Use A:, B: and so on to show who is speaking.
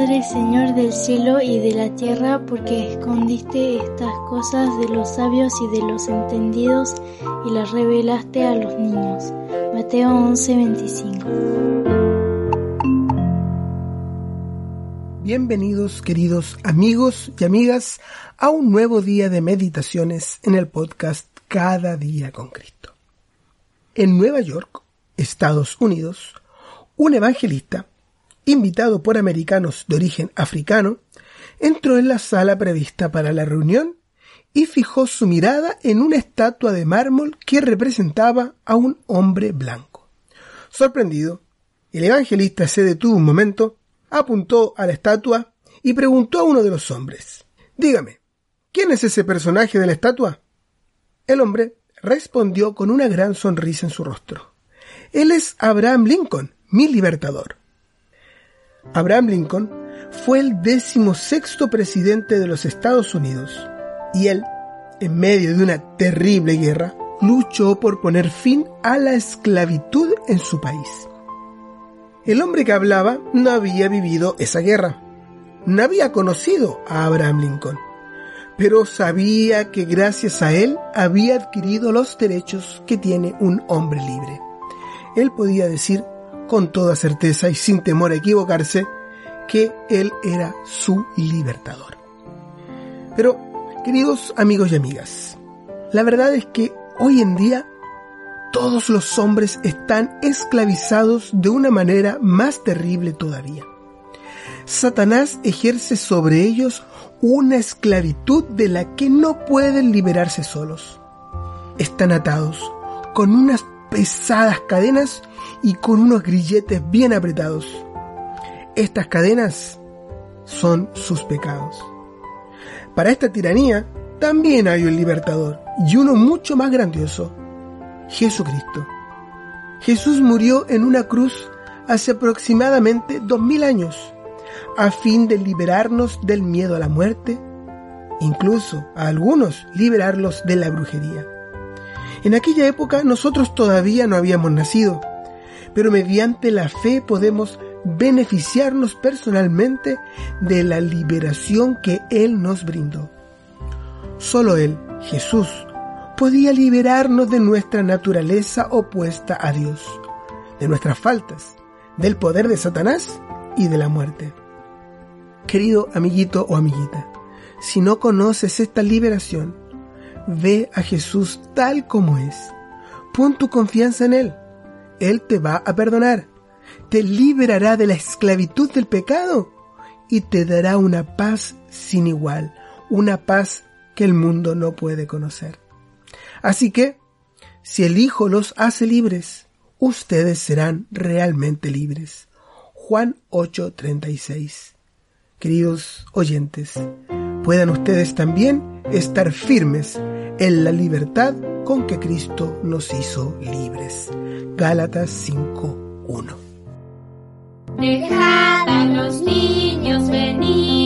A: Padre, Señor del cielo y de la tierra, porque escondiste estas cosas de los sabios y de los entendidos y las revelaste a los niños. Mateo 11:25.
B: Bienvenidos queridos amigos y amigas a un nuevo día de meditaciones en el podcast Cada día con Cristo. En Nueva York, Estados Unidos, un evangelista, invitado por americanos de origen africano, entró en la sala prevista para la reunión y fijó su mirada en una estatua de mármol que representaba a un hombre blanco. Sorprendido, el evangelista se detuvo un momento, apuntó a la estatua y preguntó a uno de los hombres, Dígame, ¿quién es ese personaje de la estatua? El hombre respondió con una gran sonrisa en su rostro. Él es Abraham Lincoln, mi libertador. Abraham Lincoln fue el decimosexto presidente de los Estados Unidos y él, en medio de una terrible guerra, luchó por poner fin a la esclavitud en su país. El hombre que hablaba no había vivido esa guerra, no había conocido a Abraham Lincoln, pero sabía que gracias a él había adquirido los derechos que tiene un hombre libre. Él podía decir con toda certeza y sin temor a equivocarse que él era su libertador. Pero Queridos amigos y amigas, la verdad es que hoy en día todos los hombres están esclavizados de una manera más terrible todavía. Satanás ejerce sobre ellos una esclavitud de la que no pueden liberarse solos. Están atados con unas pesadas cadenas y con unos grilletes bien apretados. Estas cadenas son sus pecados. Para esta tiranía también hay un libertador y uno mucho más grandioso, Jesucristo. Jesús murió en una cruz hace aproximadamente dos mil años a fin de liberarnos del miedo a la muerte, incluso a algunos liberarlos de la brujería. En aquella época nosotros todavía no habíamos nacido, pero mediante la fe podemos beneficiarnos personalmente de la liberación que Él nos brindó. Solo Él, Jesús, podía liberarnos de nuestra naturaleza opuesta a Dios, de nuestras faltas, del poder de Satanás y de la muerte. Querido amiguito o amiguita, si no conoces esta liberación, ve a Jesús tal como es. Pon tu confianza en Él. Él te va a perdonar te liberará de la esclavitud del pecado y te dará una paz sin igual, una paz que el mundo no puede conocer. Así que, si el Hijo los hace libres, ustedes serán realmente libres. Juan 8:36. Queridos oyentes, puedan ustedes también estar firmes en la libertad con que Cristo nos hizo libres. Gálatas 5:1
C: Dejad a los niños venir.